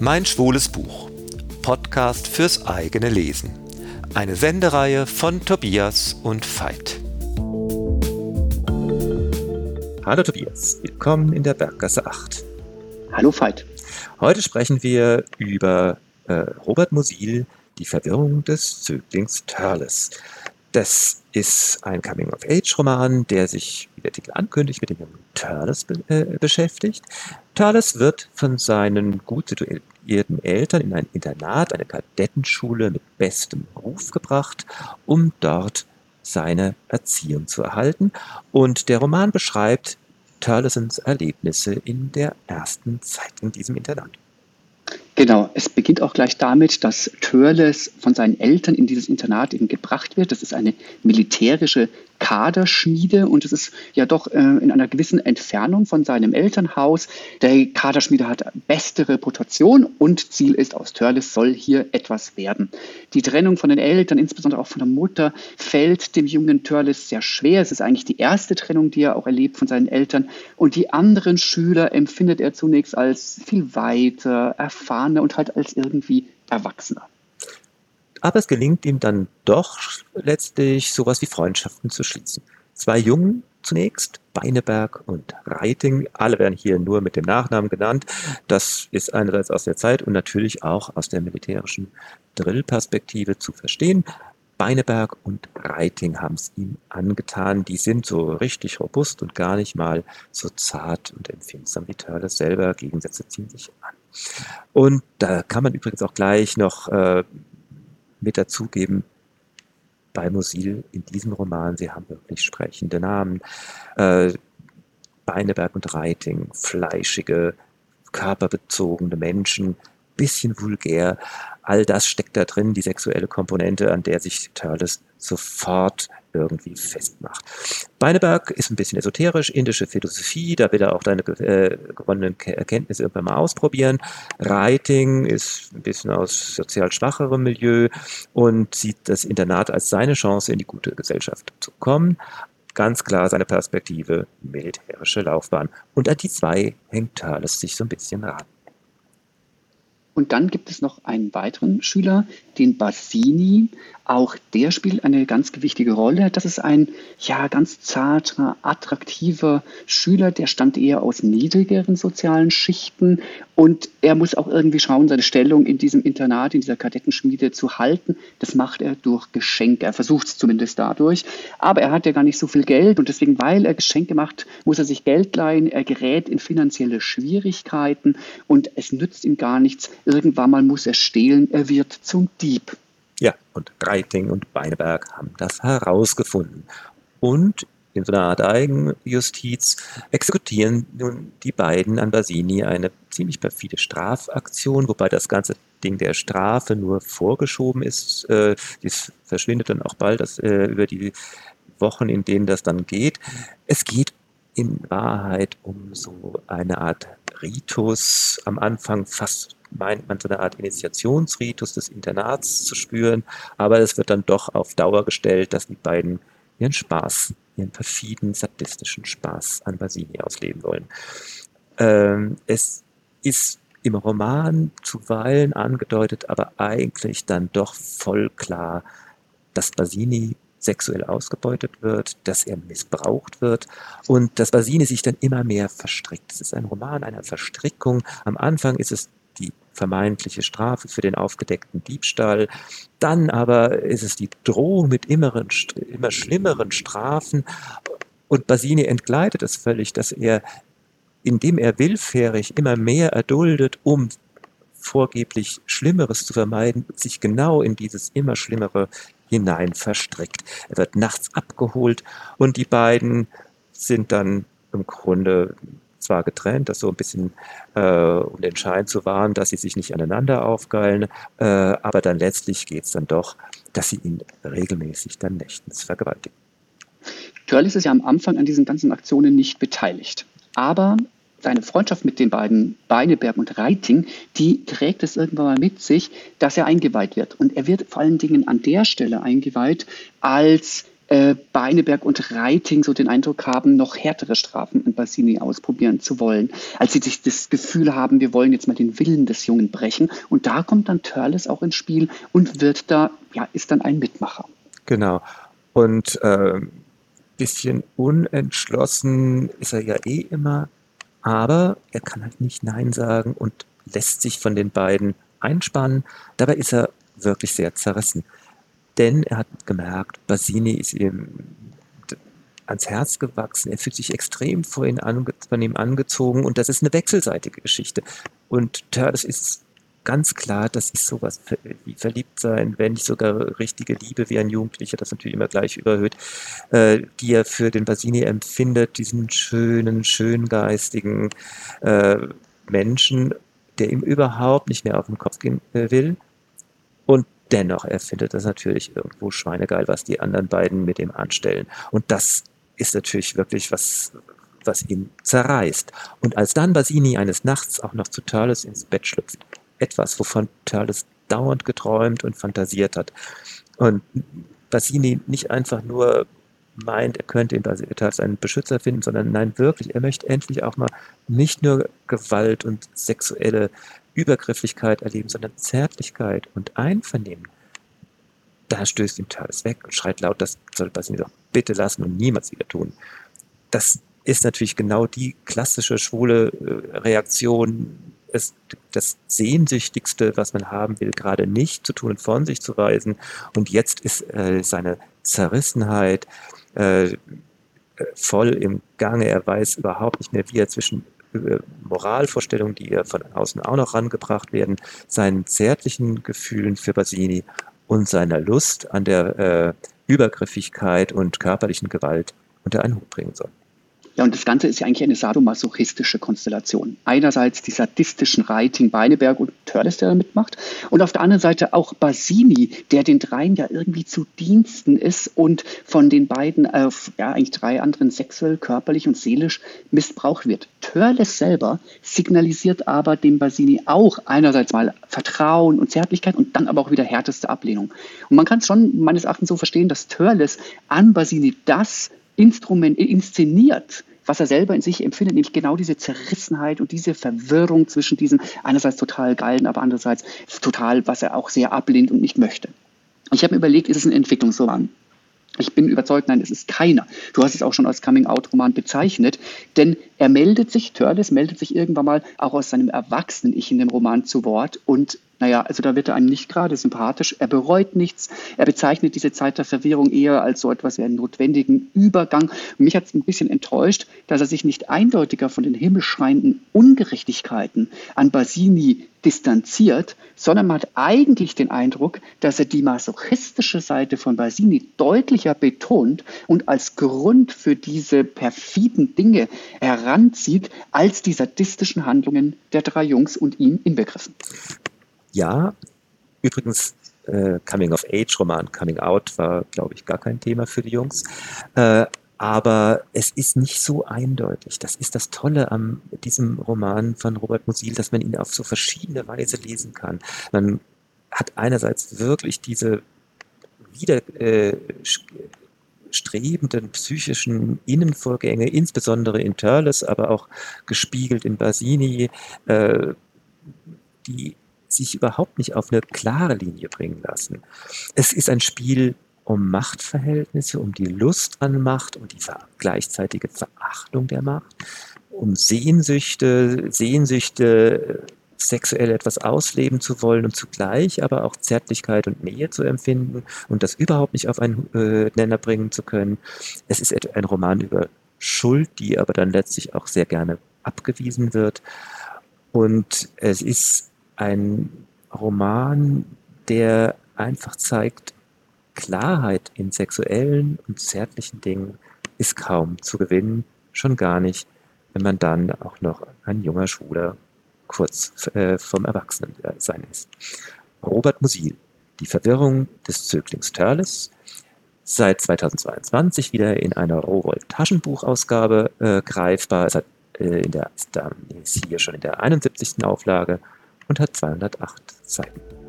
Mein schwules Buch. Podcast fürs eigene Lesen. Eine Sendereihe von Tobias und Veit. Hallo Tobias, willkommen in der Berggasse 8. Hallo Veit. Heute sprechen wir über äh, Robert Musil, die Verwirrung des Zöglings Turles. Das ist ein Coming-of-Age-Roman, der sich, wie der Titel ankündigt, mit dem jungen Turles be äh, beschäftigt. Turles wird von seinen gut situierten Eltern in ein Internat, eine Kadettenschule mit bestem Ruf gebracht, um dort seine Erziehung zu erhalten. Und der Roman beschreibt Turlesons Erlebnisse in der ersten Zeit in diesem Internat. Genau, es beginnt auch gleich damit, dass Törles von seinen Eltern in dieses Internat eben gebracht wird. Das ist eine militärische Kaderschmiede und es ist ja doch äh, in einer gewissen Entfernung von seinem Elternhaus. Der Kaderschmiede hat beste Reputation und Ziel ist, aus Törles soll hier etwas werden. Die Trennung von den Eltern, insbesondere auch von der Mutter, fällt dem jungen Törles sehr schwer. Es ist eigentlich die erste Trennung, die er auch erlebt von seinen Eltern und die anderen Schüler empfindet er zunächst als viel weiter, erfahrener und halt als irgendwie erwachsener. Aber es gelingt ihm dann doch letztlich sowas wie Freundschaften zu schließen. Zwei Jungen zunächst, Beineberg und Reiting, alle werden hier nur mit dem Nachnamen genannt. Das ist einerseits aus der Zeit und natürlich auch aus der militärischen Drillperspektive zu verstehen. Beineberg und Reiting haben es ihm angetan. Die sind so richtig robust und gar nicht mal so zart und empfindsam wie Turles selber. Gegensätze ziehen sich an. Und da kann man übrigens auch gleich noch äh, mit dazugeben, bei Musil in diesem Roman, sie haben wirklich sprechende Namen. Äh, Beineberg und Reiting, fleischige, körperbezogene Menschen, bisschen vulgär. All das steckt da drin, die sexuelle Komponente, an der sich Turles sofort irgendwie festmacht. Beineberg ist ein bisschen esoterisch, indische Philosophie, da will er auch deine äh, gewonnenen Erkenntnisse irgendwann mal ausprobieren. Writing ist ein bisschen aus sozial schwacherem Milieu und sieht das Internat als seine Chance, in die gute Gesellschaft zu kommen. Ganz klar seine Perspektive, militärische Laufbahn. Und an die zwei hängt Thales sich so ein bisschen ran. Und dann gibt es noch einen weiteren Schüler, den Bassini. Auch der spielt eine ganz wichtige Rolle. Das ist ein ja ganz zarter, attraktiver Schüler, der stammt eher aus niedrigeren sozialen Schichten und er muss auch irgendwie schauen, seine Stellung in diesem Internat, in dieser Kadettenschmiede zu halten. Das macht er durch Geschenke. Er versucht es zumindest dadurch. Aber er hat ja gar nicht so viel Geld und deswegen, weil er Geschenke macht, muss er sich Geld leihen. Er gerät in finanzielle Schwierigkeiten und es nützt ihm gar nichts. Irgendwann mal muss er stehlen. Er wird zum Dieb. Ja, und Reiting und Beineberg haben das herausgefunden. Und in so einer Art Eigenjustiz exekutieren nun die beiden an Basini eine ziemlich perfide Strafaktion, wobei das ganze Ding der Strafe nur vorgeschoben ist. Äh, das verschwindet dann auch bald das, äh, über die Wochen, in denen das dann geht. Es geht in Wahrheit um so eine Art Ritus, am Anfang fast meint man so eine Art Initiationsritus des Internats zu spüren, aber es wird dann doch auf Dauer gestellt, dass die beiden ihren Spaß, ihren perfiden, sadistischen Spaß an Basini ausleben wollen. Ähm, es ist im Roman zuweilen angedeutet, aber eigentlich dann doch voll klar, dass Basini sexuell ausgebeutet wird, dass er missbraucht wird und dass Basini sich dann immer mehr verstrickt. Es ist ein Roman einer Verstrickung. Am Anfang ist es die vermeintliche Strafe für den aufgedeckten Diebstahl. Dann aber ist es die Drohung mit immeren, immer schlimmeren Strafen. Und Basini entgleitet es völlig, dass er, indem er willfährig immer mehr erduldet, um vorgeblich Schlimmeres zu vermeiden, sich genau in dieses immer Schlimmere hinein verstrickt. Er wird nachts abgeholt und die beiden sind dann im Grunde zwar getrennt, das so ein bisschen äh, um den Schein zu wahren, dass sie sich nicht aneinander aufgeilen, äh, aber dann letztlich geht es dann doch, dass sie ihn regelmäßig dann nächtens vergewaltigen. Törlis ist ja am Anfang an diesen ganzen Aktionen nicht beteiligt. Aber seine Freundschaft mit den beiden Beineberg und Reiting, die trägt es irgendwann mal mit sich, dass er eingeweiht wird. Und er wird vor allen Dingen an der Stelle eingeweiht als äh, Beineberg und Reiting so den Eindruck haben, noch härtere Strafen an Bassini ausprobieren zu wollen, als sie sich das Gefühl haben, wir wollen jetzt mal den Willen des Jungen brechen. Und da kommt dann Törles auch ins Spiel und wird da, ja, ist dann ein Mitmacher. Genau. Und äh, bisschen unentschlossen ist er ja eh immer, aber er kann halt nicht Nein sagen und lässt sich von den beiden einspannen. Dabei ist er wirklich sehr zerrissen. Denn er hat gemerkt, Basini ist ihm ans Herz gewachsen. Er fühlt sich extrem von ihm angezogen und das ist eine wechselseitige Geschichte. Und Tördes ist ganz klar, das ist sowas wie verliebt sein, wenn nicht sogar richtige Liebe, wie ein Jugendlicher das natürlich immer gleich überhöht, äh, die er für den Basini empfindet, diesen schönen, schöngeistigen äh, Menschen, der ihm überhaupt nicht mehr auf den Kopf gehen äh, will. Und dennoch, er findet das natürlich irgendwo schweinegeil, was die anderen beiden mit ihm anstellen. Und das ist natürlich wirklich was, was ihn zerreißt. Und als dann Basini eines Nachts auch noch zu Turles ins Bett schlüpft, etwas, wovon Turles dauernd geträumt und fantasiert hat. Und Basini nicht einfach nur meint, er könnte in Turles einen Beschützer finden, sondern nein, wirklich, er möchte endlich auch mal nicht nur Gewalt und sexuelle Übergrifflichkeit erleben, sondern Zärtlichkeit und Einvernehmen. Da stößt ihm Turles weg und schreit laut, das soll Basini doch bitte lassen und niemals wieder tun. Das ist natürlich genau die klassische schwule äh, Reaktion es das Sehnsüchtigste, was man haben will, gerade nicht zu tun und von sich zu weisen. Und jetzt ist äh, seine Zerrissenheit äh, voll im Gange. Er weiß überhaupt nicht mehr, wie er zwischen äh, Moralvorstellungen, die ja von außen auch noch rangebracht werden, seinen zärtlichen Gefühlen für Basini und seiner Lust an der äh, Übergriffigkeit und körperlichen Gewalt unter einen Hut bringen soll. Ja, und das Ganze ist ja eigentlich eine sadomasochistische Konstellation. Einerseits die sadistischen Reiting Beineberg und Törles, der da mitmacht, und auf der anderen Seite auch Basini, der den dreien ja irgendwie zu Diensten ist und von den beiden, äh, ja, eigentlich drei anderen sexuell, körperlich und seelisch missbraucht wird. Törles selber signalisiert aber dem Basini auch einerseits mal Vertrauen und Zärtlichkeit und dann aber auch wieder härteste Ablehnung. Und man kann es schon meines Erachtens so verstehen, dass Törles an Basini das Instrument inszeniert, was er selber in sich empfindet, nämlich genau diese Zerrissenheit und diese Verwirrung zwischen diesen einerseits total geilen, aber andererseits total, was er auch sehr ablehnt und nicht möchte. Ich habe mir überlegt, ist es ein Entwicklungsroman? Ich bin überzeugt, nein, es ist keiner. Du hast es auch schon als Coming-out-Roman bezeichnet, denn er meldet sich, Törles meldet sich irgendwann mal auch aus seinem Erwachsenen-Ich in dem Roman zu Wort und naja, also da wird er einem nicht gerade sympathisch. Er bereut nichts. Er bezeichnet diese Zeit der Verwirrung eher als so etwas wie einen notwendigen Übergang. Mich hat es ein bisschen enttäuscht, dass er sich nicht eindeutiger von den himmelschreienden Ungerechtigkeiten an Basini distanziert, sondern man hat eigentlich den Eindruck, dass er die masochistische Seite von Basini deutlicher betont und als Grund für diese perfiden Dinge heranzieht, als die sadistischen Handlungen der drei Jungs und ihm inbegriffen. Ja, übrigens, äh, Coming-of-Age-Roman, Coming Out war, glaube ich, gar kein Thema für die Jungs. Äh, aber es ist nicht so eindeutig. Das ist das Tolle an diesem Roman von Robert Musil, dass man ihn auf so verschiedene Weise lesen kann. Man hat einerseits wirklich diese widerstrebenden äh, psychischen Innenvorgänge, insbesondere in Turles, aber auch gespiegelt in Basini, äh, die sich überhaupt nicht auf eine klare Linie bringen lassen. Es ist ein Spiel um Machtverhältnisse, um die Lust an Macht, um die gleichzeitige Verachtung der Macht, um Sehnsüchte, Sehnsüchte, sexuell etwas ausleben zu wollen und zugleich aber auch Zärtlichkeit und Nähe zu empfinden und das überhaupt nicht auf einen äh, Nenner bringen zu können. Es ist ein Roman über Schuld, die aber dann letztlich auch sehr gerne abgewiesen wird. Und es ist ein Roman, der einfach zeigt, Klarheit in sexuellen und zärtlichen Dingen ist kaum zu gewinnen, schon gar nicht, wenn man dann auch noch ein junger Schwuler kurz äh, vom Erwachsenensein ist. Robert Musil, Die Verwirrung des Zöglings Törles, seit 2022 wieder in einer Rowold Taschenbuchausgabe äh, greifbar. Es hat, äh, in der, ist hier schon in der 71. Auflage und hat 208 Seiten.